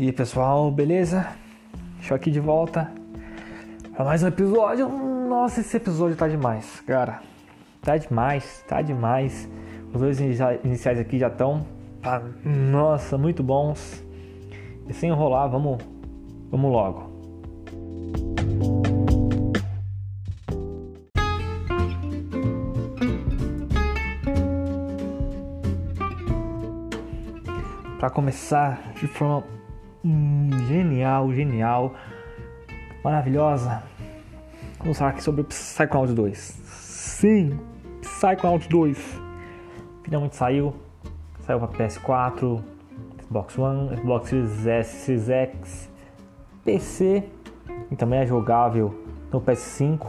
E aí pessoal, beleza? Estou aqui de volta para mais um episódio. Nossa, esse episódio tá demais, cara. Tá demais, tá demais. Os dois iniciais aqui já estão, nossa, muito bons. E sem enrolar, vamos, vamos logo. Para começar de forma genial, genial, maravilhosa, vamos falar aqui sobre o Psychonauts 2. Sim, Psychonauts 2 finalmente saiu, saiu para PS4, Xbox One, Xbox Series S, Series X, PC e também é jogável no PS5.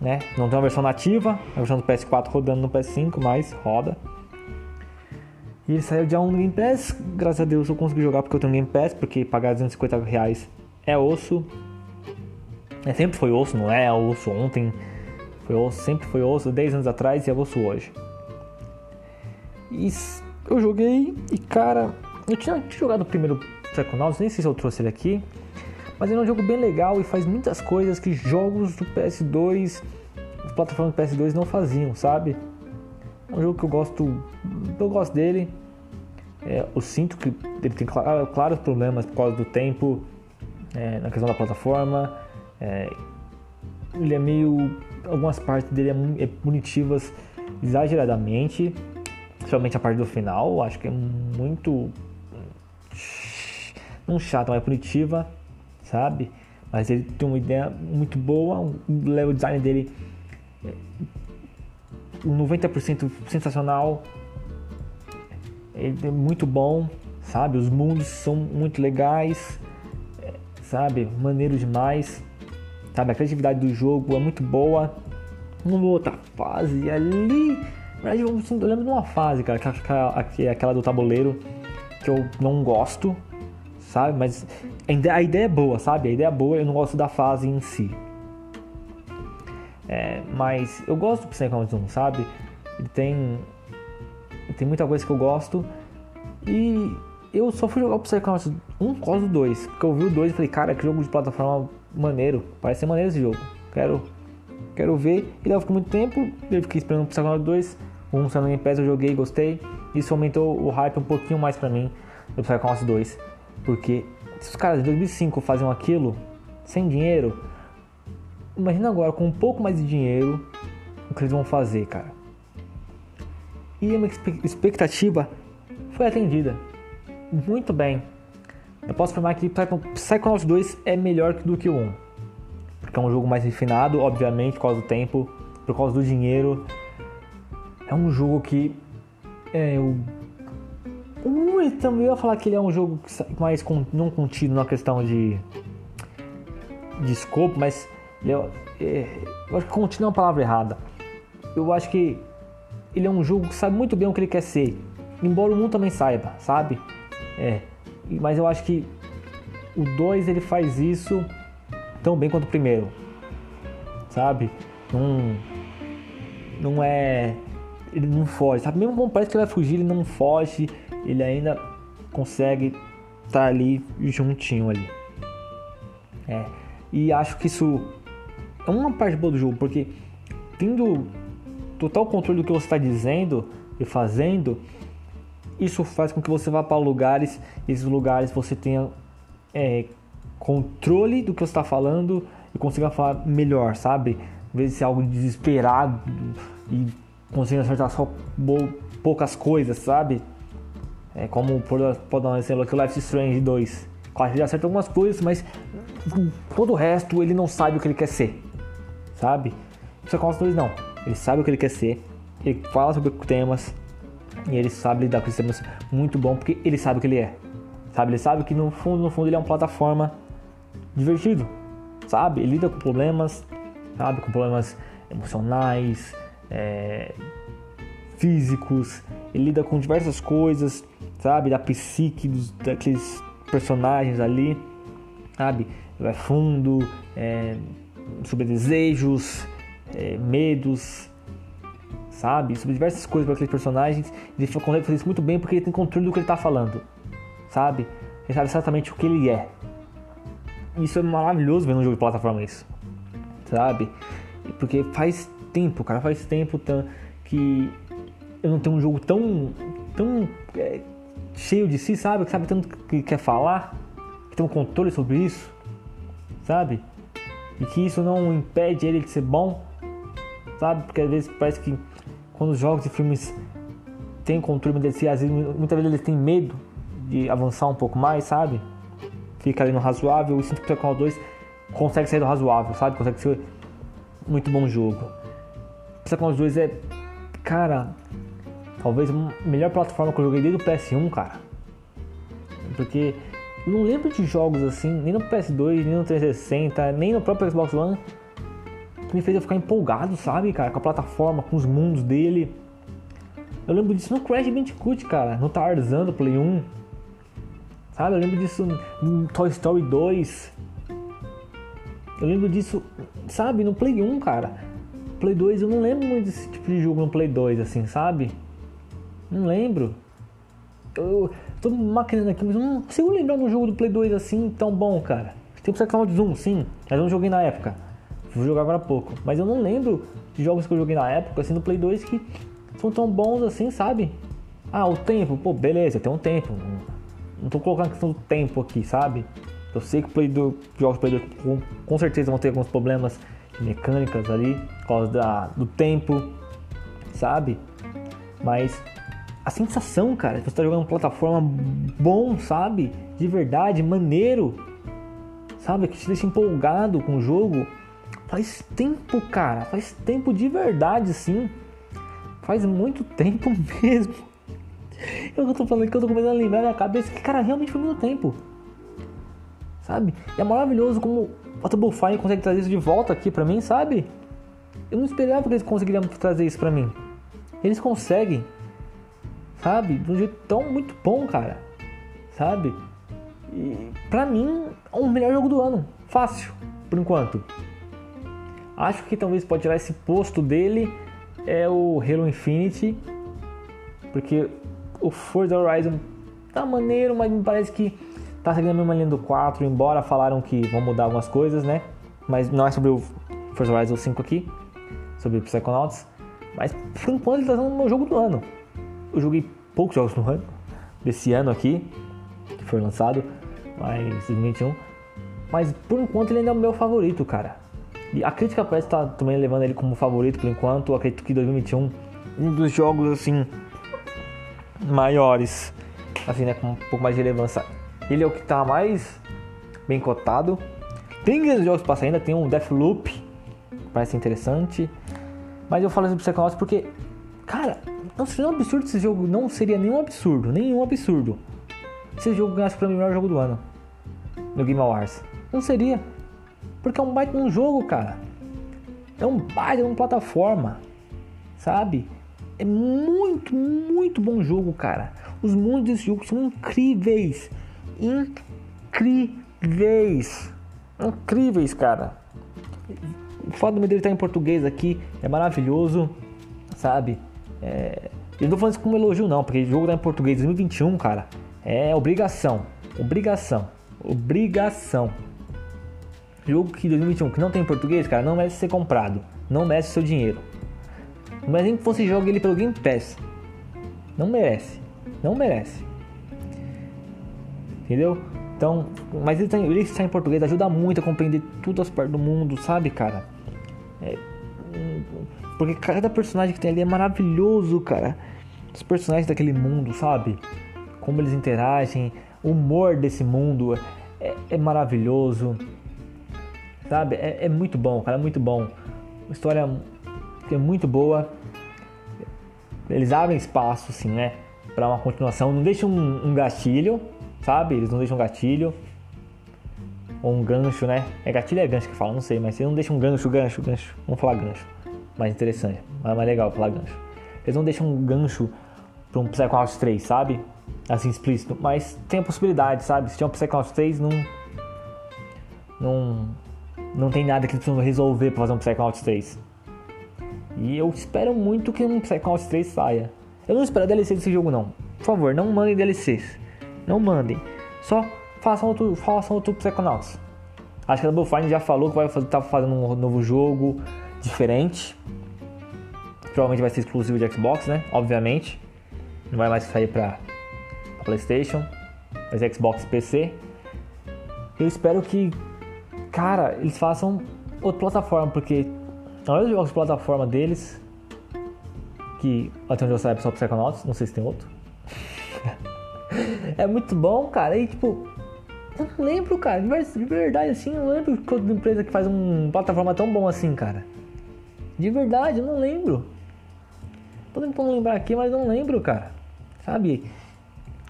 Né? Não tem uma versão nativa, a versão do PS4 rodando no PS5, mas roda. E ele saiu 1 no Game Pass. Graças a Deus eu consegui jogar porque eu tenho Game Pass, porque pagar 250 reais é osso. É, sempre foi osso, não é osso ontem. Foi osso, sempre foi osso 10 anos atrás e é osso hoje. E eu joguei e cara, eu tinha, tinha jogado o primeiro Psychonauts, nem sei se eu trouxe ele aqui. Mas ele é um jogo bem legal e faz muitas coisas que jogos do PS2, plataformas do PS2 não faziam, sabe? É um jogo que eu gosto, eu gosto dele. É, eu sinto que ele tem claros problemas por causa do tempo, é, na questão da plataforma. É, ele é meio. Algumas partes dele é, é punitivas exageradamente, especialmente a parte do final. Acho que é muito. Não chata, mas punitiva, sabe? Mas ele tem uma ideia muito boa, o level design dele 90% sensacional. É muito bom, sabe? Os mundos são muito legais, sabe? Maneiro demais, sabe? A criatividade do jogo é muito boa. Uma outra fase ali, na verdade, eu lembro de uma fase, cara, que é aquela do tabuleiro que eu não gosto, sabe? Mas a ideia é boa, sabe? A ideia é boa, eu não gosto da fase em si. É, mas eu gosto do Psychonauts 1, sabe? Ele tem, tem muita coisa que eu gosto. E eu só fui jogar o Psychonauts 1 por causa do 2. Porque eu vi o 2 e falei, cara, que jogo de plataforma maneiro. Parece ser maneiro esse jogo. Quero, quero ver. E daí eu fiquei muito tempo. Eu fiquei esperando o Psychonauts 2. O 1 saiu no Game Pass, eu joguei gostei. Isso aumentou o hype um pouquinho mais pra mim do Psychonauts 2. Porque se os caras em 2005 faziam aquilo sem dinheiro Imagina agora com um pouco mais de dinheiro o que eles vão fazer, cara. E a minha expectativa foi atendida. Muito bem. Eu posso afirmar que Psychonauts 2 é melhor do que o 1. Porque é um jogo mais refinado, obviamente, por causa do tempo, por causa do dinheiro. É um jogo que. É, eu. Um, também ia falar que ele é um jogo mais não contido na questão de. de escopo, mas eu, é, eu acho que contínuo é uma palavra errada. Eu acho que ele é um jogo que sabe muito bem o que ele quer ser. Embora o mundo também saiba, sabe? É. Mas eu acho que o 2 ele faz isso tão bem quanto o primeiro. Sabe? Não, não é. Ele não foge, sabe? Mesmo quando parece que ele vai fugir, ele não foge. Ele ainda consegue estar tá ali juntinho ali. É. E acho que isso é uma parte boa do jogo, porque tendo total controle do que você está dizendo e fazendo, isso faz com que você vá para lugares, esses lugares você tenha é, controle do que você está falando e consiga falar melhor, sabe? Em vez de algo desesperado e conseguir acertar só poucas coisas, sabe? É como, por, dar um exemplo aqui, o Life Strange 2. Claro, ele acerta algumas coisas, mas todo o resto ele não sabe o que ele quer ser sabe? O Psychonauts 2 não. Ele sabe o que ele quer ser, ele fala sobre temas e ele sabe lidar com esses temas muito bom porque ele sabe o que ele é. Sabe? Ele sabe que no fundo, no fundo ele é uma plataforma divertido, sabe? Ele lida com problemas, sabe? Com problemas emocionais, é, físicos, ele lida com diversas coisas, sabe? Da psique dos, daqueles personagens ali, sabe? Vai fundo, é, sobre desejos, é, medos, sabe? Sobre diversas coisas para aqueles personagens. Ele consegue fazer isso muito bem porque ele tem controle do que ele está falando, sabe? ele sabe exatamente o que ele é. Isso é maravilhoso ver um jogo de plataforma isso. Sabe? Porque faz tempo, cara, faz tempo que eu não tenho um jogo tão tão é, cheio de si, sabe? Que sabe tanto que quer falar, que tem um controle sobre isso, sabe? E que isso não impede ele de ser bom, sabe? Porque às vezes parece que quando os jogos e filmes têm controle de si, às vezes, muitas vezes eles têm medo de avançar um pouco mais, sabe? Fica ali no razoável. E sinto que o Psychonauts 2 consegue sair do razoável, sabe? Consegue ser muito bom jogo. Psychonauts 2 é, cara, talvez a melhor plataforma que eu joguei desde o PS1, cara. Porque não lembro de jogos assim, nem no PS2, nem no 360, nem no próprio Xbox One, que me fez eu ficar empolgado, sabe, cara, com a plataforma, com os mundos dele. Eu lembro disso no Crash Bandicoot, cara, no Tarzan do Play 1. Sabe, eu lembro disso no Toy Story 2. Eu lembro disso, sabe, no Play 1, cara. Play 2, eu não lembro muito desse tipo de jogo no Play 2, assim, sabe? Não lembro. Eu tô maquinando aqui, mas eu não consigo lembrar de um jogo do Play 2 assim tão bom, cara. Tem o Psychonauts 1, sim, mas eu não joguei na época. Vou jogar agora há pouco. Mas eu não lembro de jogos que eu joguei na época, assim, no Play 2 que são tão bons assim, sabe? Ah, o tempo, pô, beleza, tem um tempo. Não tô colocando questão do tempo aqui, sabe? Eu sei que o Play 2, jogos Play 2 com, com certeza vão ter alguns problemas de mecânicas ali, por causa da, do tempo, sabe? Mas a sensação, cara, você tá jogando uma plataforma bom, sabe? De verdade, maneiro, sabe? Que te deixa empolgado com o jogo. Faz tempo, cara, faz tempo de verdade, sim. Faz muito tempo mesmo. Eu tô falando que eu tô começando a lembrar na cabeça que, cara, realmente foi muito tempo. Sabe? E é maravilhoso como o Double consegue trazer isso de volta aqui pra mim, sabe? Eu não esperava que eles conseguiriam trazer isso pra mim. Eles conseguem sabe? De um jeito tão muito bom, cara, sabe? E pra mim, é o melhor jogo do ano, fácil, por enquanto. Acho que talvez pode tirar esse posto dele é o Halo Infinite, porque o Forza Horizon tá maneiro, mas me parece que tá seguindo a mesma linha do 4, embora falaram que vão mudar algumas coisas, né? Mas não é sobre o Forza Horizon 5 aqui, sobre o Psychonauts. Mas por enquanto ele tá sendo o meu jogo do ano eu joguei poucos jogos no ano, desse ano aqui, que foi lançado, mas 2021. Mas por enquanto ele ainda é o meu favorito, cara. E a crítica parece estar tá também levando ele como favorito por enquanto. Eu acredito que 2021, um dos jogos assim maiores, assim, né, com um pouco mais de relevância. Ele é o que está mais bem cotado. Tem grandes jogos para ainda, tem um Deathloop, parece interessante. Mas eu falo isso pro Psychonauts porque, cara, não seria um absurdo esse jogo, não seria nenhum absurdo, nenhum absurdo. Se esse jogo ganhasse para o melhor jogo do ano no Game Awards. Não seria. Porque é um baita um jogo, cara. É um baita uma plataforma. Sabe? É muito, muito bom jogo, cara. Os mundos desse jogo são incríveis. Incríveis. Incríveis, cara. O fato dele estar em português aqui é maravilhoso, sabe? É, eu não tô falando isso como elogio não, porque jogo tá em português 2021, cara, é obrigação. Obrigação. Obrigação. Jogo que 2021 que não tem português, cara, não merece ser comprado. Não merece seu dinheiro. Merece nem que você jogue ele pelo Game Pass. Não merece. Não merece. Entendeu? Então, mas ele, tá, ele está em português ajuda muito a compreender todas as partes do mundo, sabe, cara? É, porque cada personagem que tem ali é maravilhoso, cara. Os personagens daquele mundo, sabe? Como eles interagem, o humor desse mundo é, é maravilhoso. Sabe? É, é, muito bom, cara, é muito bom. História é muito boa. Eles abrem espaço, assim, né? Pra uma continuação. Não deixam um, um gatilho, sabe? Eles não deixam um gatilho. Ou um gancho, né? É gatilho é gancho que fala, não sei, mas eles não deixam um gancho, gancho, gancho. Vamos falar gancho mais interessante, mais, legal falar gancho. Eles não deixam um gancho para um Psychonauts 3, sabe? Assim explícito, mas tem a possibilidade, sabe? Se tiver um Psychonauts 3, não. Não. Não tem nada que eles precisam resolver para fazer um Psychonauts 3. E eu espero muito que um Psychonauts 3 saia. Eu não espero DLC desse jogo, não. Por favor, não mandem DLCs. Não mandem. Só façam outro, façam outro Psychonauts. Acho que a Double Fine já falou que vai fazer, tá fazendo um novo jogo diferente. Provavelmente vai ser exclusivo de Xbox, né? Obviamente. Não vai mais sair pra PlayStation. Mas Xbox PC. Eu espero que, cara, eles façam outra plataforma, porque a maioria dos jogos de plataforma deles, que até onde eu saiba é só Psychonauts, não sei se tem outro. é muito bom, cara. E tipo, eu não lembro, cara, de verdade assim, eu não lembro de outra empresa que faz uma plataforma tão bom assim, cara. De verdade, eu não lembro. Tô tentando lembrar aqui, mas não lembro, cara. Sabe?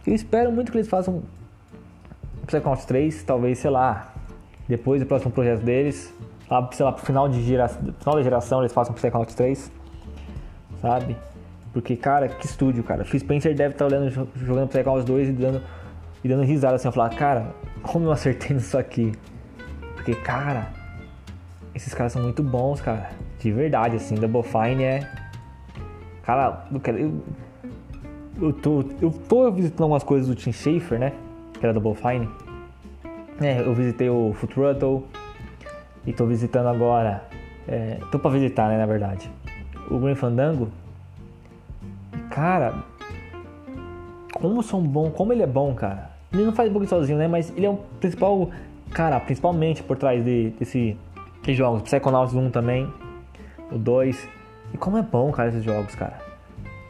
Eu espero muito que eles façam Psychonauts 3, talvez, sei lá, depois do próximo projeto deles, lá, sei lá, pro final, de gera, final da geração eles façam Psychonauts 3, sabe? Porque, cara, que estúdio, cara. Phil Spencer deve estar tá olhando, jogando Psychonauts 2 e dando, e dando risada assim, eu falar, cara, como eu acertei nisso aqui? Porque, cara, esses caras são muito bons, cara. De verdade, assim, Double Fine é. Cara, eu, eu, tô, eu tô visitando algumas coisas do Tim Schafer, né? Que era Double Fine. É, eu visitei o Foot Rattle e tô visitando agora. É, tô pra visitar, né, na verdade. O Green Fandango. Cara, como são bom, como ele é bom, cara. Ele não faz bug sozinho, né? Mas ele é o principal, cara, principalmente por trás de, desse, desses jogos. Psychonauts 1 também, o 2. E como é bom, cara, esses jogos, cara.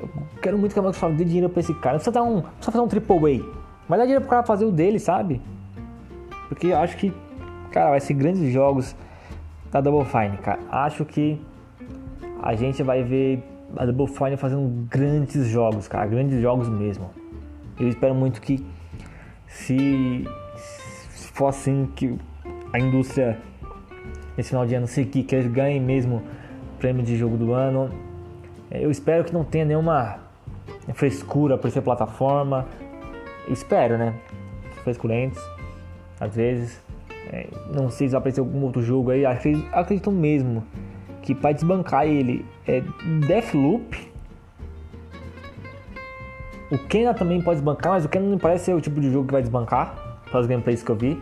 Eu quero muito que a Microsoft dê dinheiro pra esse cara. Não precisa, dar um, precisa fazer um triple A. Mas dá dinheiro pro cara fazer o dele, sabe? Porque eu acho que, cara, vai ser grandes jogos da Double Fine, cara. Acho que a gente vai ver a Double Fine fazendo grandes jogos, cara. Grandes jogos mesmo. Eu espero muito que se, se for assim que a indústria esse final de ano seguir, que eles ganhem mesmo prêmio de jogo do ano. É, eu espero que não tenha nenhuma frescura por ser plataforma. Eu espero, né? Frescurentos, às vezes. É, não sei se vai aparecer algum outro jogo aí. Acredito, acredito mesmo que para desbancar ele é Deathloop o Kena também pode desbancar, mas o Kena não parece ser o tipo de jogo que vai desbancar, pelas gameplays que eu vi.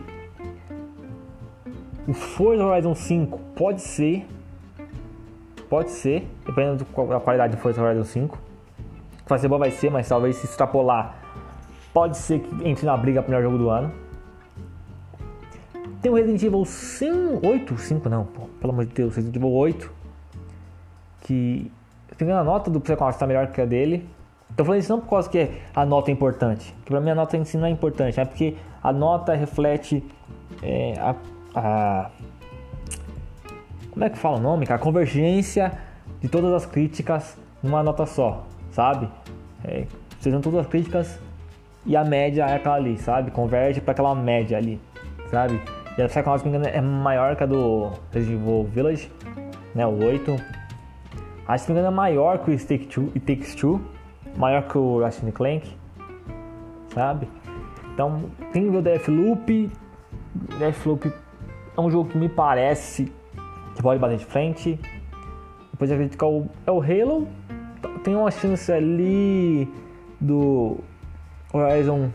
O Forza Horizon 5 pode ser. Pode ser, dependendo da qualidade do Forza Horizon 5. Vai ser bom, vai ser, mas talvez se extrapolar, pode ser que entre na briga pro melhor jogo do ano. Tem o Resident Evil 5, 8, 5 não, pô, pelo amor de Deus, Resident Evil 8. Que, se a nota do Psychonauts está melhor que a dele. Tô falando isso não por causa que a nota é importante, que para mim a nota em si não é importante, é porque a nota reflete é, a, a, como é que fala o nome? A convergência de todas as críticas numa nota só, sabe? É, sejam todas as críticas e a média é aquela ali, sabe? Converge para aquela média ali, sabe? E a Psychonauts, se me engano, é maior que a do Resident Evil Village, né? O 8. Acho que se me engano é maior que o Take Two, Takes Two maior que o Ratchet Clank, sabe? Então tem o Deathloop, Deathloop é um jogo que me parece que pode bater de frente. Depois acredito que é o, é o Halo, tem uma chance ali do Horizon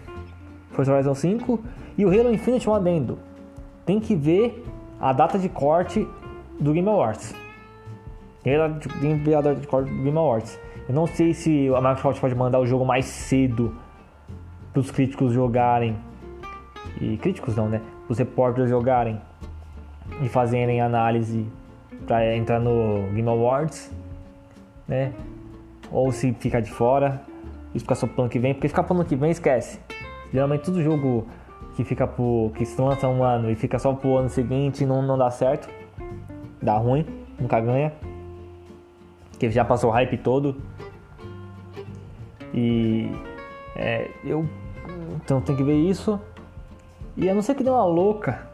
Forza Horizon 5 e o Halo Infinite um adendo. Tem que ver a data de corte do Game Awards. Tem que ver a data de corte do Game Awards. Eu não sei se a Microsoft pode mandar o jogo mais cedo para os críticos jogarem. E críticos não, né? Os repórteres jogarem e fazerem análise para entrar no Game Awards, né? Ou se ficar de fora e ficar só pro ano que vem, porque ficar pro ano que vem esquece. Geralmente todo jogo que fica pro. que se lança um ano e fica só pro ano seguinte não, não dá certo. Dá ruim, nunca ganha. Que já passou o hype todo. E é, eu então tem que ver isso. E a não ser que dê uma louca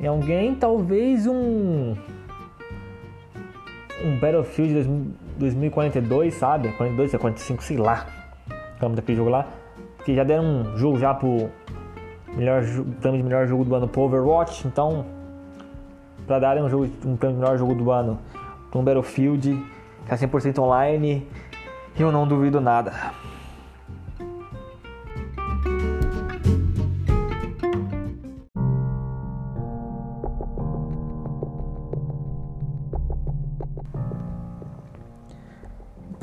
em alguém, talvez um um Battlefield 2042, sabe? 42 a 45, sei lá. Vamos daquele jogo lá. Porque já deram um jogo já pro melhor prêmio de melhor jogo do ano pro Overwatch, então para darem um jogo um prêmio de melhor jogo do ano para um Battlefield é 100% online eu não duvido nada.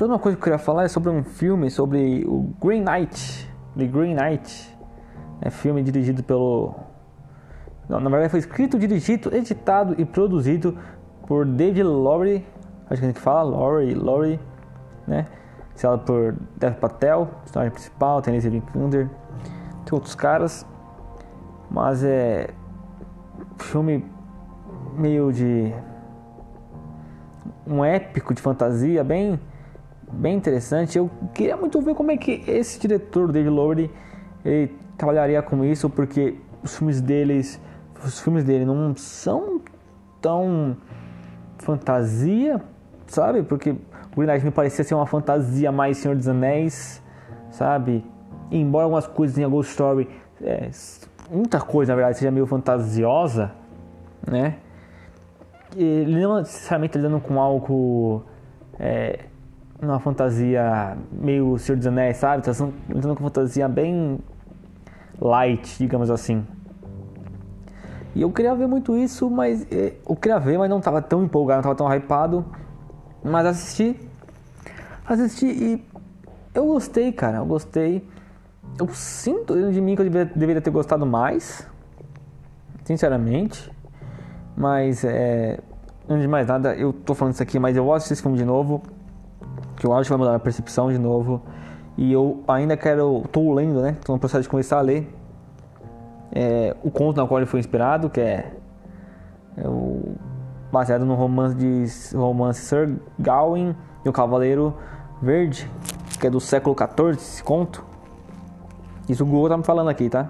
Próxima coisa que eu queria falar é sobre um filme sobre o Green Knight. The Green Knight. É filme dirigido pelo. Não, na verdade foi escrito, dirigido, editado e produzido por David Lowry. Acho que a gente fala, Lowry, Lowry, né? Estrelado por Dev Patel, personagem principal, tem Lizzie tem outros caras. Mas é. Filme meio de. Um épico de fantasia, bem bem interessante. Eu queria muito ver como é que esse diretor, David Lowery, ele trabalharia com isso, porque os filmes deles, os filmes dele não são tão fantasia, sabe? Porque o Green Knight me parecia ser uma fantasia mais Senhor dos Anéis, sabe? embora algumas coisas em a Ghost Story, é, muita coisa na verdade seja meio fantasiosa, né? Ele não necessariamente lidando com algo é, uma fantasia meio Senhor dos Anéis, sabe? Tá entrando com fantasia bem light, digamos assim. E eu queria ver muito isso, mas é, eu queria ver, mas não estava tão empolgado, não estava tão hypado. Mas assisti, assisti e eu gostei, cara, eu gostei. Eu sinto de mim que eu deveria, deveria ter gostado mais, sinceramente. Mas é, antes de mais nada, eu tô falando isso aqui, mas eu vou assistir esse filme de novo que eu acho que vai mudar a percepção de novo. E eu ainda quero, tô lendo, né? Tô no processo de começar a ler é, o conto na qual ele foi inspirado, que é, é o, baseado no romance de romance Sir Gawain e o Cavaleiro Verde, que é do século XIV, esse conto. Isso o Google tá me falando aqui, tá?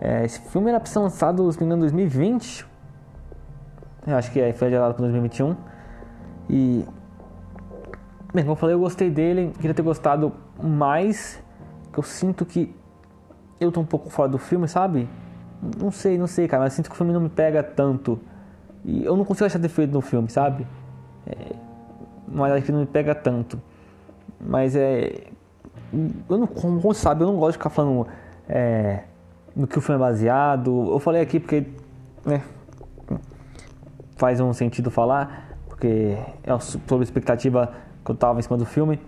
É, esse filme era pra ser lançado em 2020. Eu acho que é, foi adiado para 2021. E Bem, como eu falei, eu gostei dele, queria ter gostado mais. Que eu sinto que eu tô um pouco fora do filme, sabe? Não sei, não sei, cara, mas sinto que o filme não me pega tanto. E eu não consigo achar defeito no filme, sabe? É, mas acho que não me pega tanto. Mas é. Eu não, como você sabe, eu não gosto de ficar falando é, no que o filme é baseado. Eu falei aqui porque. Né, faz um sentido falar, porque é sobre expectativa que eu tava em cima do filme.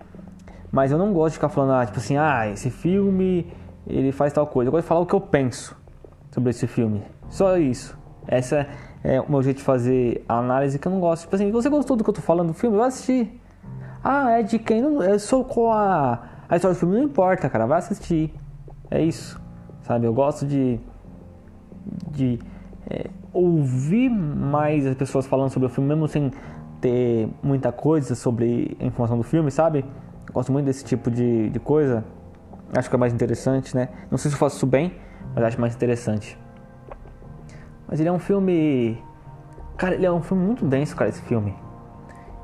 Mas eu não gosto de ficar falando, ah, tipo assim, ah, esse filme ele faz tal coisa. Eu gosto de falar o que eu penso sobre esse filme. Só isso. Essa é o meu jeito de fazer a análise que eu não gosto. Tipo assim, você gostou do que eu tô falando do filme? Vai assistir. Ah, é de quem? Não, é só com a, a história do filme. Não importa, cara. Vai assistir. É isso. Sabe? Eu gosto de. de é, ouvir mais as pessoas falando sobre o filme, mesmo sem ter muita coisa sobre a informação do filme, sabe? Gosto muito desse tipo de, de coisa. Acho que é mais interessante, né? Não sei se eu faço isso bem, mas acho mais interessante. Mas ele é um filme. Cara, ele é um filme muito denso, cara, esse filme.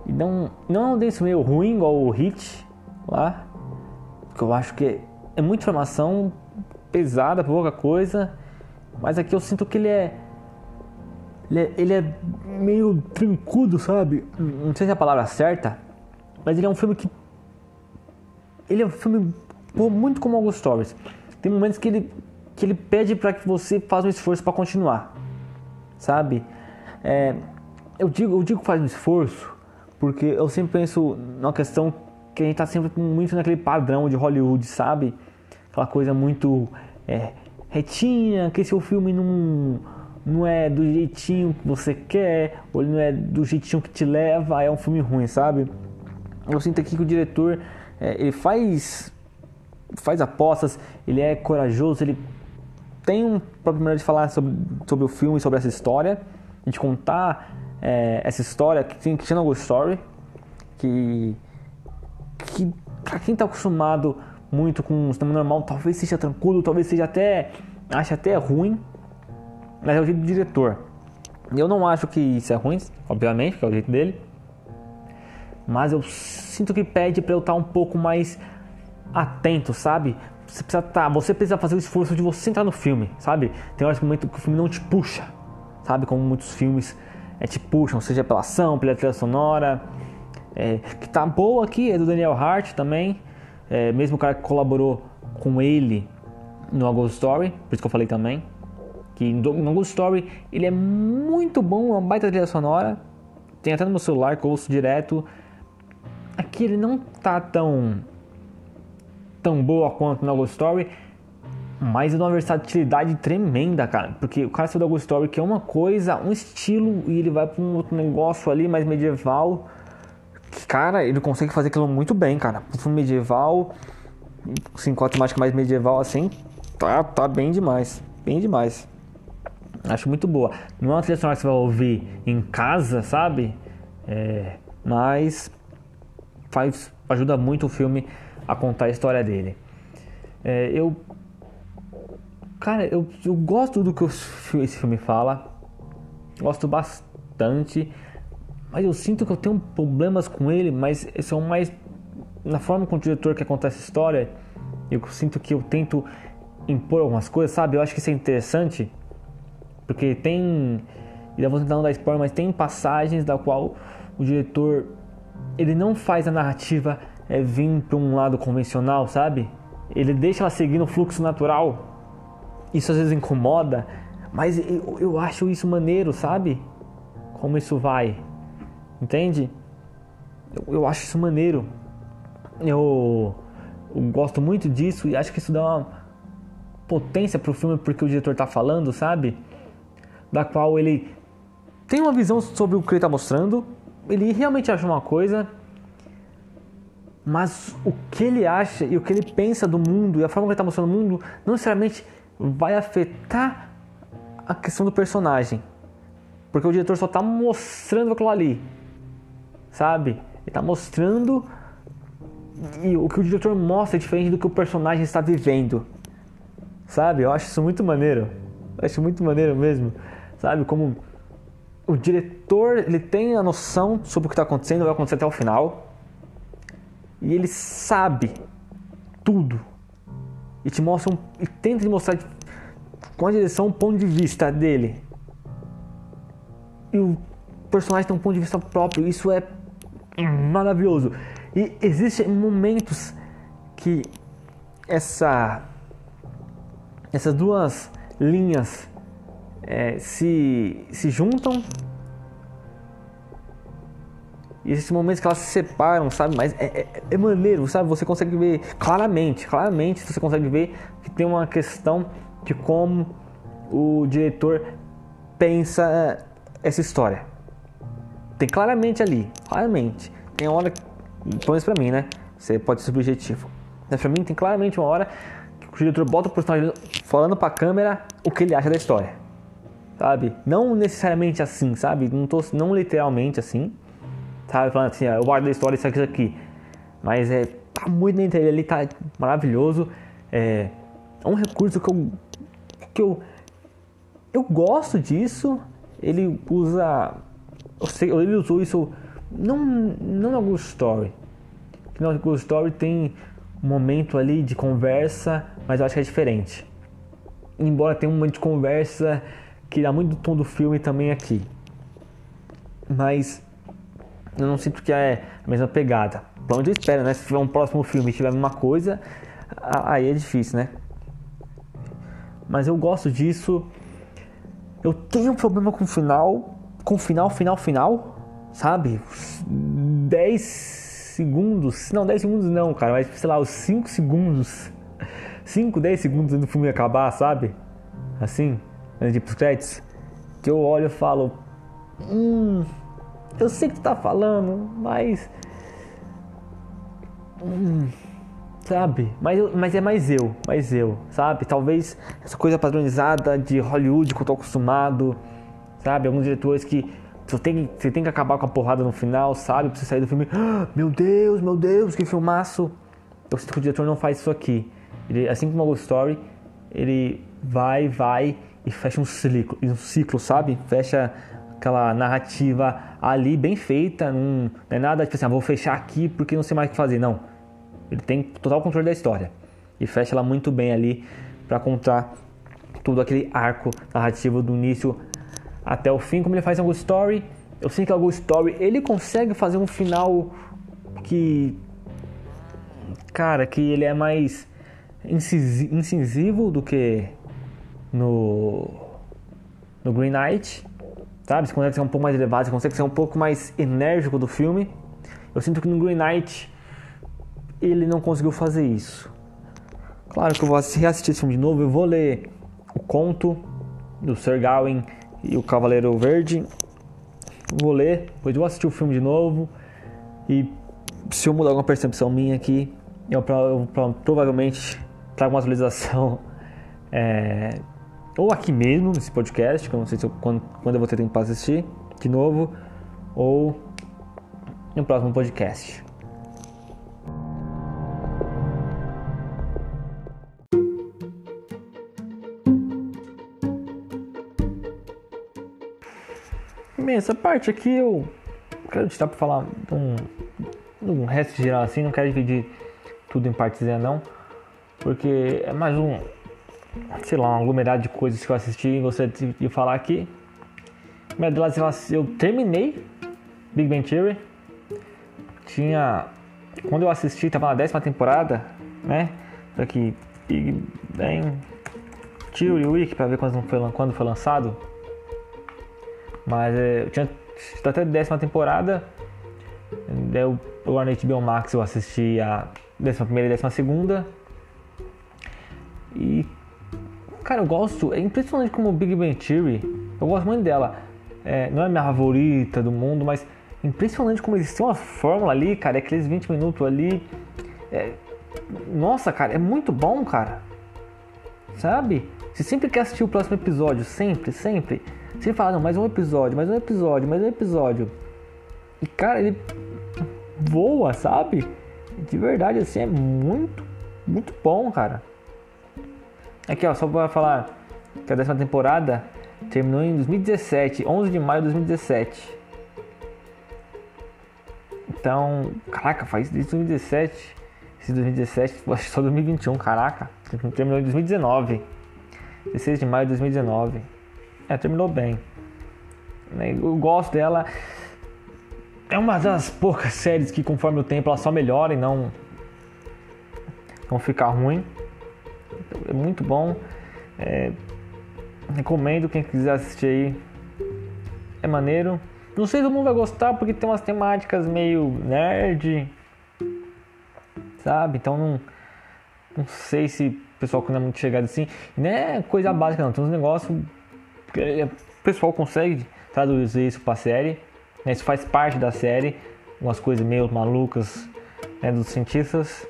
E não, não é um denso meio ruim, igual o Hit lá. Que eu acho que é muita informação pesada, pouca coisa. Mas aqui eu sinto que ele é ele é, ele é meio trancudo, sabe? Não sei se é a palavra certa, mas ele é um filme que. Ele é um filme muito como August Stories. Tem momentos que ele, que ele pede para que você faça um esforço para continuar, sabe? É, eu digo eu digo faz um esforço porque eu sempre penso na questão que a gente tá sempre muito naquele padrão de Hollywood, sabe? Aquela coisa muito é, retinha, que esse filme não não é do jeitinho que você quer, ou ele não é do jeitinho que te leva, é um filme ruim, sabe? Eu sinto aqui que o diretor é, ele faz faz apostas, ele é corajoso, ele tem um próprio maneira de falar sobre, sobre o filme, sobre essa história, de contar é, essa história que tem que chama Ghost Story, que que pra quem tá acostumado muito com o cinema normal, talvez seja tranquilo, talvez seja até ache até ruim, mas é o jeito do diretor. Eu não acho que isso é ruim, obviamente, que é o jeito dele. Mas eu sinto que pede para eu estar um pouco mais atento, sabe? Você precisa tá, você precisa fazer o esforço de você entrar no filme, sabe? Tem horas que o filme não te puxa, sabe? Como muitos filmes é, te puxam, seja pela ação, pela trilha sonora. É, que tá boa aqui, é do Daniel Hart também. É, mesmo o cara que colaborou com ele no A Ghost Story, por isso que eu falei também que no Ghost Story ele é muito bom, é uma baita trilha sonora. Tem até no meu celular que eu ouço direto. aqui ele não tá tão tão boa quanto na Ghost Story, mas é uma versatilidade tremenda, cara. Porque o cara da Ghost Story que é uma coisa, um estilo, e ele vai para um outro negócio ali mais medieval. Cara, ele consegue fazer aquilo muito bem, cara. Um filme medieval, sim, com mais medieval assim, tá, tá bem demais. Bem demais. Acho muito boa. Não é uma trilha sonora que você vai ouvir em casa, sabe? É, mas faz, ajuda muito o filme a contar a história dele. É, eu. Cara, eu, eu gosto do que esse filme fala. Gosto bastante. Mas eu sinto que eu tenho problemas com ele, mas são mais na forma como o diretor quer contar essa história. Eu sinto que eu tento impor algumas coisas, sabe? Eu acho que isso é interessante. Porque tem. Eu vou tentar não dar spoiler, mas tem passagens da qual o diretor ele não faz a narrativa é, vir para um lado convencional, sabe? Ele deixa ela seguir no fluxo natural. Isso às vezes incomoda, mas eu, eu acho isso maneiro, sabe? Como isso vai, entende? Eu, eu acho isso maneiro. Eu, eu, gosto muito disso e acho que isso dá uma potência pro filme porque o diretor tá falando, sabe? Da qual ele tem uma visão sobre o que ele tá mostrando, ele realmente acha uma coisa, mas o que ele acha e o que ele pensa do mundo e a forma que ele está mostrando o mundo não necessariamente vai afetar a questão do personagem. Porque o diretor só está mostrando aquilo ali. Sabe? Ele está mostrando e o que o diretor mostra é diferente do que o personagem está vivendo. Sabe? Eu acho isso muito maneiro. Eu acho muito maneiro mesmo. Sabe? Como o diretor ele tem a noção sobre o que está acontecendo, vai acontecer até o final. E ele sabe tudo. E te mostra um, e tenta te mostrar com a direção um ponto de vista dele. E o personagem tem um ponto de vista próprio. Isso é maravilhoso. E existem momentos que essa essas duas linhas é, se, se juntam e existem momentos que elas se separam, sabe? Mas é, é, é, maneiro, sabe? Você consegue ver claramente, claramente você consegue ver que tem uma questão de como o diretor pensa essa história. Tem claramente ali, claramente. Tem hora, pelo menos pra mim, né? Você pode ser subjetivo. Mas pra mim tem claramente uma hora que o diretor bota o personagem falando pra câmera o que ele acha da história sabe? Não necessariamente assim, sabe? Não tô, não literalmente assim, sabe? Falando assim, ah, eu guardo a história isso aqui, isso aqui. Mas é, tá muito dentro dele, ele tá maravilhoso. É, é um recurso que eu, que eu, eu gosto disso. Ele usa, eu sei, ele usou isso não, não na Ghost Story. Na Ghost Story tem um momento ali de conversa, mas eu acho que é diferente. Embora tenha um momento de conversa que dá muito do tom do filme também aqui. Mas eu não sinto que é a mesma pegada. Pelo menos eu espero, né? Se tiver um próximo filme e tiver a mesma coisa, aí é difícil, né? Mas eu gosto disso. Eu tenho um problema com o final, com o final, final, final, sabe? 10 segundos, não, 10 segundos não, cara, mas sei lá, os 5 segundos, 5, 10 segundos do filme acabar, sabe? Assim, de créditos, que eu olho e falo, hum, eu sei que tu tá falando, mas. Hum, sabe? Mas, mas é mais eu, mais eu, sabe? Talvez essa coisa padronizada de Hollywood que eu tô acostumado, sabe? Alguns diretores que você tem, você tem que acabar com a porrada no final, sabe? Pra você sair do filme, ah, meu Deus, meu Deus, que filmaço! Eu sinto que o diretor não faz isso aqui. Ele, assim como o Story, ele vai, vai e fecha um ciclo, um ciclo, sabe? Fecha aquela narrativa ali bem feita, não, é nada tipo assim, ah, vou fechar aqui porque não sei mais o que fazer, não. Ele tem total controle da história e fecha ela muito bem ali para contar todo aquele arco narrativo do início até o fim, como ele faz em Ghost Story. Eu sei que o Ghost Story ele consegue fazer um final que cara, que ele é mais incisivo do que no, no Green Knight, sabe? Você consegue ser um pouco mais elevado, você consegue ser um pouco mais enérgico do filme. Eu sinto que no Green Knight ele não conseguiu fazer isso. Claro que eu vou reassistir esse filme de novo, eu vou ler o conto do Sir Gawain e o Cavaleiro Verde. Vou ler, depois vou assistir o filme de novo e se eu mudar alguma percepção minha aqui, eu, eu, eu provavelmente trago uma atualização é, ou aqui mesmo nesse podcast, que eu não sei se eu, quando, quando eu vou ter tempo para assistir de novo, ou no próximo podcast. Essa parte aqui eu quero tirar para falar um, um resto geral assim, não quero dividir tudo em partezinha não, porque é mais um, sei lá, um aglomerado de coisas que eu assisti e gostaria de falar aqui. Uma delas eu terminei Big Bang Theory. Tinha. Quando eu assisti, tava na décima temporada, né? Aqui, Big Bang Theory Week, pra ver quando foi, quando foi lançado. Mas é, eu tinha até décima temporada. Eu, agora no HBO Max eu assisti a décima primeira e décima segunda. E Cara, eu gosto. É impressionante como Big Bang Theory. Eu gosto muito dela. É, não é minha favorita do mundo, mas impressionante como eles têm uma fórmula ali, cara. Aqueles 20 minutos ali. É, nossa, cara, é muito bom, cara. Sabe? Você sempre quer assistir o próximo episódio, sempre, sempre. Você fala, não, mais um episódio, mais um episódio, mais um episódio. E, cara, ele voa, sabe? De verdade, assim, é muito, muito bom, cara. Aqui, ó, só para falar que a décima temporada terminou em 2017, 11 de maio de 2017. Então, caraca, faz desde 2017. Esse 2017, acho que só 2021, caraca. Terminou em 2019. 16 de maio de 2019. É, terminou bem. Né, eu gosto dela. É uma das poucas séries que conforme o tempo ela só melhora e não não fica ruim é muito bom. É, recomendo quem quiser assistir aí. É maneiro. Não sei se todo mundo vai gostar porque tem umas temáticas meio nerd. Sabe? Então não, não sei se o pessoal que não é muito chegado assim. Não é coisa básica não. Tem uns negócios que o pessoal consegue traduzir isso pra série. Né? Isso faz parte da série. Umas coisas meio malucas né, dos cientistas.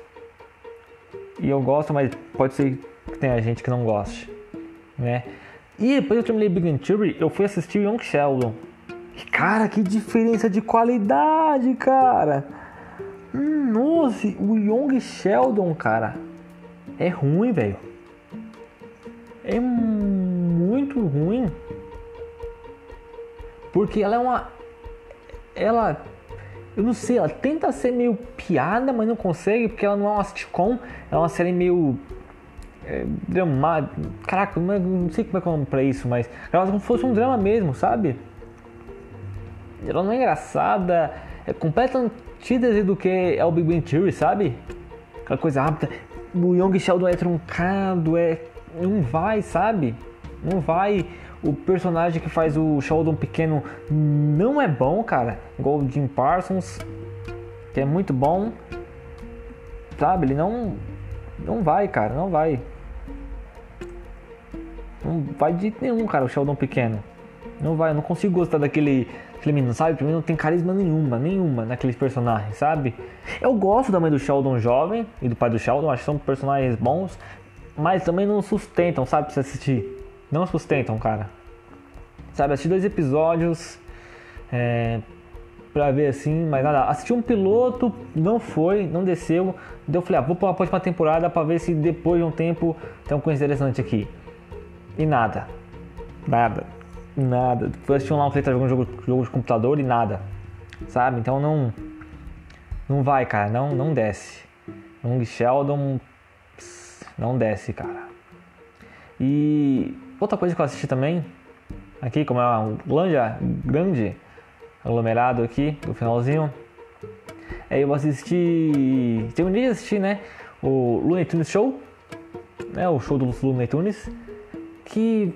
E eu gosto, mas pode ser que tenha gente que não goste, né? E depois eu terminei Big Bang Theory, eu fui assistir Young Sheldon. E, cara, que diferença de qualidade, cara! Hum, nossa, o Young Sheldon, cara, é ruim, velho. É muito ruim. Porque ela é uma. Ela eu não sei, ela tenta ser meio piada, mas não consegue, porque ela não é uma sitcom, é uma série meio. É. Caraca, não, é, sei como é que é o nome pra isso, mas. Ela como se fosse um drama mesmo, sabe? Ela não é engraçada, é completa antítese do que é o Big Bang Theory, sabe? Aquela coisa rápida. O Young Sheldon é truncado, é. Não vai, sabe? Não vai o personagem que faz o Sheldon pequeno não é bom, cara. Igual o Jim Parsons, que é muito bom. Sabe, ele não não vai, cara, não vai. Não vai de nenhum, cara, o Sheldon pequeno. Não vai, eu não consigo gostar daquele, daquele menino, sabe? Pra mim não tem carisma nenhuma, nenhuma naqueles personagens, sabe? Eu gosto da mãe do Sheldon jovem e do pai do Sheldon, acho que são personagens bons, mas também não sustentam, sabe, pra você assistir. Não sustentam, cara. Sabe, assisti dois episódios é, pra ver assim, mas nada. Assisti um piloto, não foi, não desceu. Daí eu falei, ah, vou pra próxima temporada pra ver se depois de um tempo tem uma coisa interessante aqui. E nada. Nada. Nada. Depois assisti lá um trailer jogando jogo, jogo de computador e nada. Sabe? Então não. Não vai, cara. Não, não desce. Young Sheldon. Não desce, cara. E outra coisa que eu assisti também, aqui como é um grande aglomerado aqui no finalzinho, aí eu assisti, terminei de assistir, né, o Looney Tunes Show, né, o show dos Looney Tunes, que,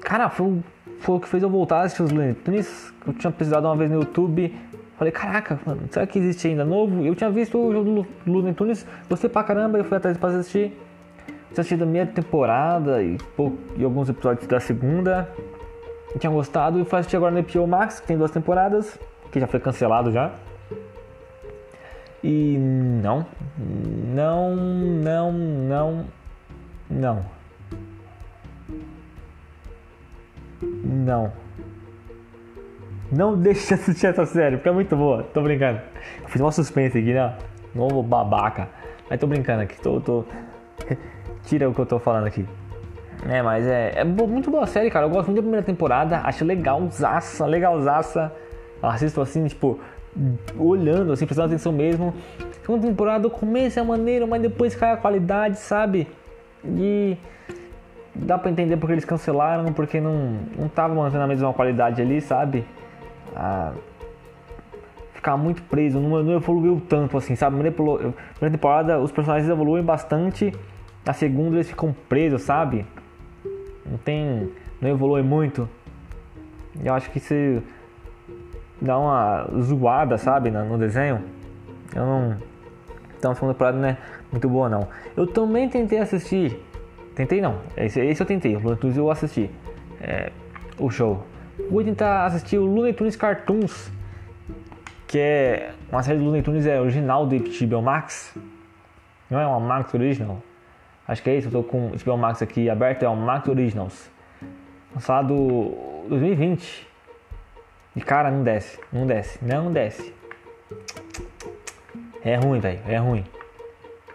cara, foi, foi o que fez eu voltar a assistir os Looney Tunes, eu tinha pesquisado uma vez no YouTube, Falei, caraca, mano, será que existe ainda novo? Eu tinha visto o jogo do Looney Tunes, gostei pra caramba, eu fui atrás pra assistir. Tinha assistido a minha temporada e, e alguns episódios da segunda. Tinha gostado e fui assistir agora no HBO Max, que tem duas temporadas, que já foi cancelado já. E não, não, não, não, não. Não. Não deixe de assistir essa série, porque é muito boa. Tô brincando. Eu fiz uma suspense aqui, né? Novo babaca. Mas tô brincando aqui. Tô, tô... Tira o que eu tô falando aqui. É, mas é, é muito boa série, cara. Eu gosto muito da primeira temporada. Acho legalzaça, legalzaça. Eu assisto assim, tipo, olhando, assim, prestando atenção mesmo. Segunda temporada, o começo é maneiro, mas depois cai a qualidade, sabe? E dá pra entender porque eles cancelaram, porque não, não tava mantendo a mesma qualidade ali, sabe? Ah, ficar muito preso, não, não, evoluiu tanto assim, sabe? Primeira temporada os personagens evoluem bastante, na segunda eles ficam presos, sabe? Não tem. não evolui muito. Eu acho que se dá uma zoada, sabe, no desenho. Eu não. Então a segunda temporada não é muito boa não. Eu também tentei assistir Tentei não. Esse, esse eu tentei. O Looney Tunes eu assisti. É, o show. Vou tentar assistir o Looney Tunes Cartoons. Que é uma série do Looney Tunes é original do HBO Max. Não é uma Max Original. Acho que é isso. Eu tô com o HBO Max aqui aberto. É o Max Originals. Lançado 2020. E cara, não desce. Não desce. Não desce. É ruim, velho. É ruim.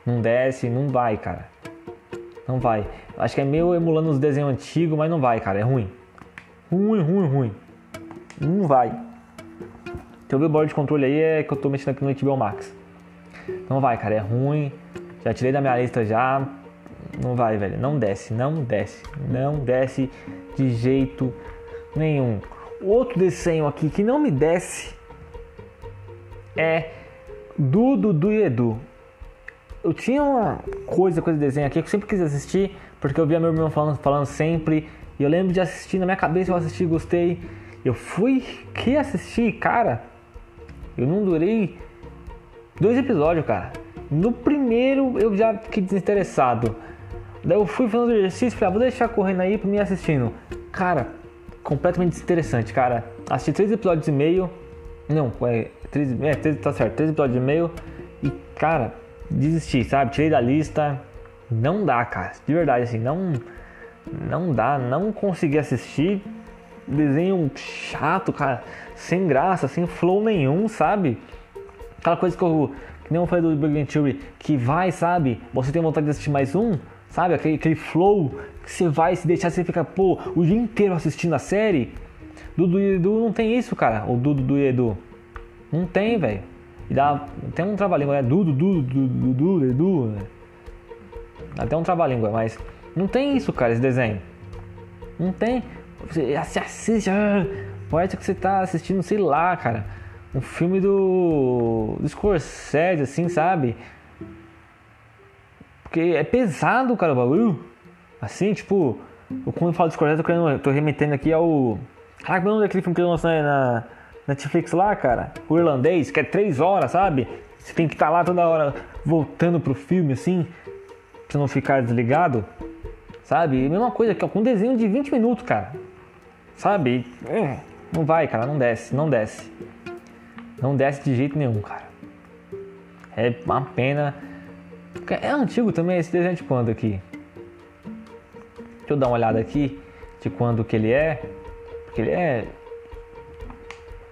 Não desce, não vai, cara. Não vai. Acho que é meio emulando os desenhos antigos, mas não vai, cara. É ruim. Ruim, ruim, ruim. Não vai. Se eu ver o board de controle aí, é que eu tô mexendo aqui no HBO Max. Não vai, cara. É ruim. Já tirei da minha lista já. Não vai, velho. Não desce, não desce. Não desce de jeito nenhum. Outro desenho aqui que não me desce é do Dudu e Edu eu tinha uma coisa com esse desenho aqui que eu sempre quis assistir, porque eu via meu irmão falando, falando sempre, e eu lembro de assistir na minha cabeça, eu assisti, gostei. Eu fui que assistir, cara. Eu não durei dois episódios, cara. No primeiro eu já fiquei desinteressado. Daí eu fui fazendo exercício, falei, ah, vou deixar correndo aí pra mim assistindo. Cara, completamente desinteressante, cara. Assisti três episódios e meio. Não, é, três, é, três, tá certo, três episódios e meio. E, cara, desistir, sabe? Tirei da lista. Não dá, cara. De verdade, assim, não. Não dá, não consegui assistir. Desenho chato, cara. Sem graça, sem flow nenhum, sabe? Aquela coisa que eu. Que nem eu falei do Big Theory, que vai, sabe? Você tem vontade de assistir mais um, sabe? Aquele, aquele flow que você vai se deixar, você fica, pô, o dia inteiro assistindo a série. Dudu e Edu não tem isso, cara. O Dudu e Edu. Não tem, velho. E dá, tem um trabalhinho, é Dudu, Dudu, Dudu, Dudu, Edu, né? Até um trabalhinho, mas não tem isso, cara, esse desenho. Não tem. Você assiste, ah, parece que você tá assistindo, sei lá, cara, um filme do, do Scorsese, assim, sabe? Porque é pesado, cara, o bagulho. Assim, tipo, quando eu falo de Scorsese, eu tô, eu remetendo aqui ao. Caraca, meu nome daquele filme que ele lançou na Netflix lá, cara, o irlandês, que é três horas, sabe? Você tem que estar tá lá toda hora voltando pro filme assim, pra não ficar desligado, sabe? E mesma coisa aqui, com um desenho de 20 minutos, cara, sabe? É, não vai, cara, não desce, não desce. Não desce de jeito nenhum, cara. É uma pena. É antigo também esse desenho de quando aqui? Deixa eu dar uma olhada aqui de quando que ele é. Porque ele é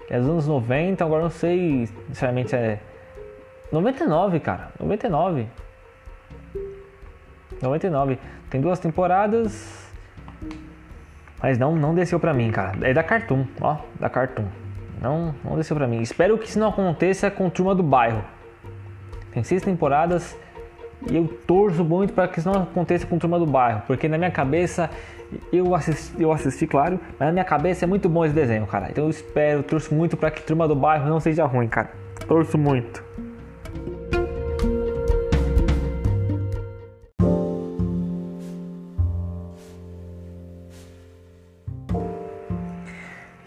é dos anos 90, agora não sei sinceramente é 99, cara. 99. 99. Tem duas temporadas. Mas não, não desceu pra mim, cara. É da Cartoon, ó, da Cartoon. Não, não desceu pra mim. Espero que isso não aconteça com Turma do Bairro. Tem seis temporadas e eu torço muito para que isso não aconteça com Turma do Bairro, porque na minha cabeça eu assisti, eu assisti, claro, mas na minha cabeça é muito bom esse desenho, cara. Então eu espero, torço muito para que Turma do Bairro não seja ruim, cara. Torço muito.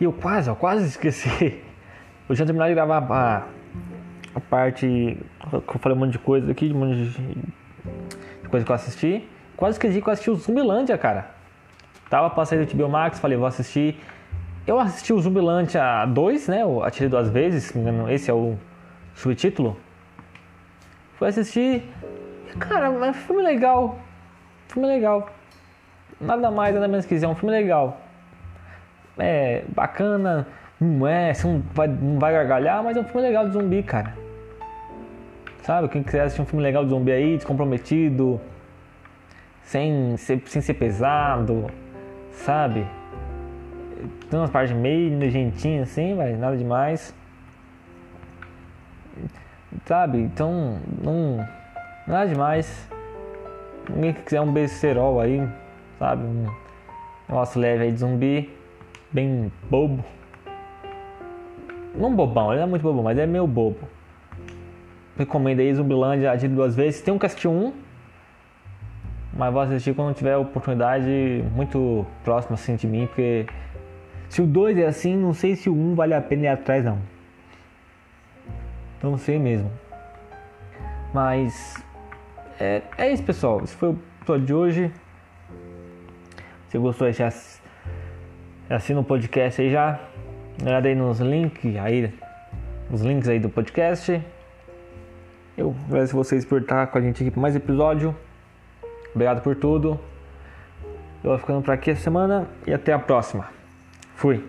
E eu quase, eu quase esqueci Eu tinha terminado de gravar a, a parte eu falei um monte de coisa aqui, um monte de coisa que eu assisti. Quase esqueci que eu assisti o Zumbilândia, cara. Tava passando do HBO Max, falei, vou assistir. Eu assisti o Zumbilândia 2, né? O Atirei Duas Vezes, esse é o subtítulo. Fui assistir. Cara, mas filme legal. Filme legal. Nada mais, nada menos que dizer, é um filme legal. É bacana, não é, você não vai, não vai gargalhar, mas é um filme legal de zumbi, cara. Sabe, quem quiser assistir um filme legal de zumbi aí, descomprometido, sem ser, sem ser pesado, sabe? Tem umas partes meio nojentinhas assim, mas nada demais. Sabe? Então, não. Nada demais. Ninguém que quiser um besterol aí, sabe? Um negócio leve aí de zumbi, bem bobo. Não bobão, ele não é muito bobão, mas é meio bobo. Recomendo aí Zumbilândia de duas vezes. Tem um assistiu um, mas vou assistir quando tiver oportunidade muito próxima assim de mim, porque se o 2 é assim, não sei se o 1 um vale a pena ir atrás não. Não sei mesmo. Mas é, é isso pessoal. Esse foi o episódio de hoje. Se gostou, já assina o podcast aí já. Olha aí nos links aí. Os links aí do podcast. Eu agradeço vocês por estar com a gente aqui para mais episódio. Obrigado por tudo. Eu vou ficando por aqui essa semana e até a próxima. Fui.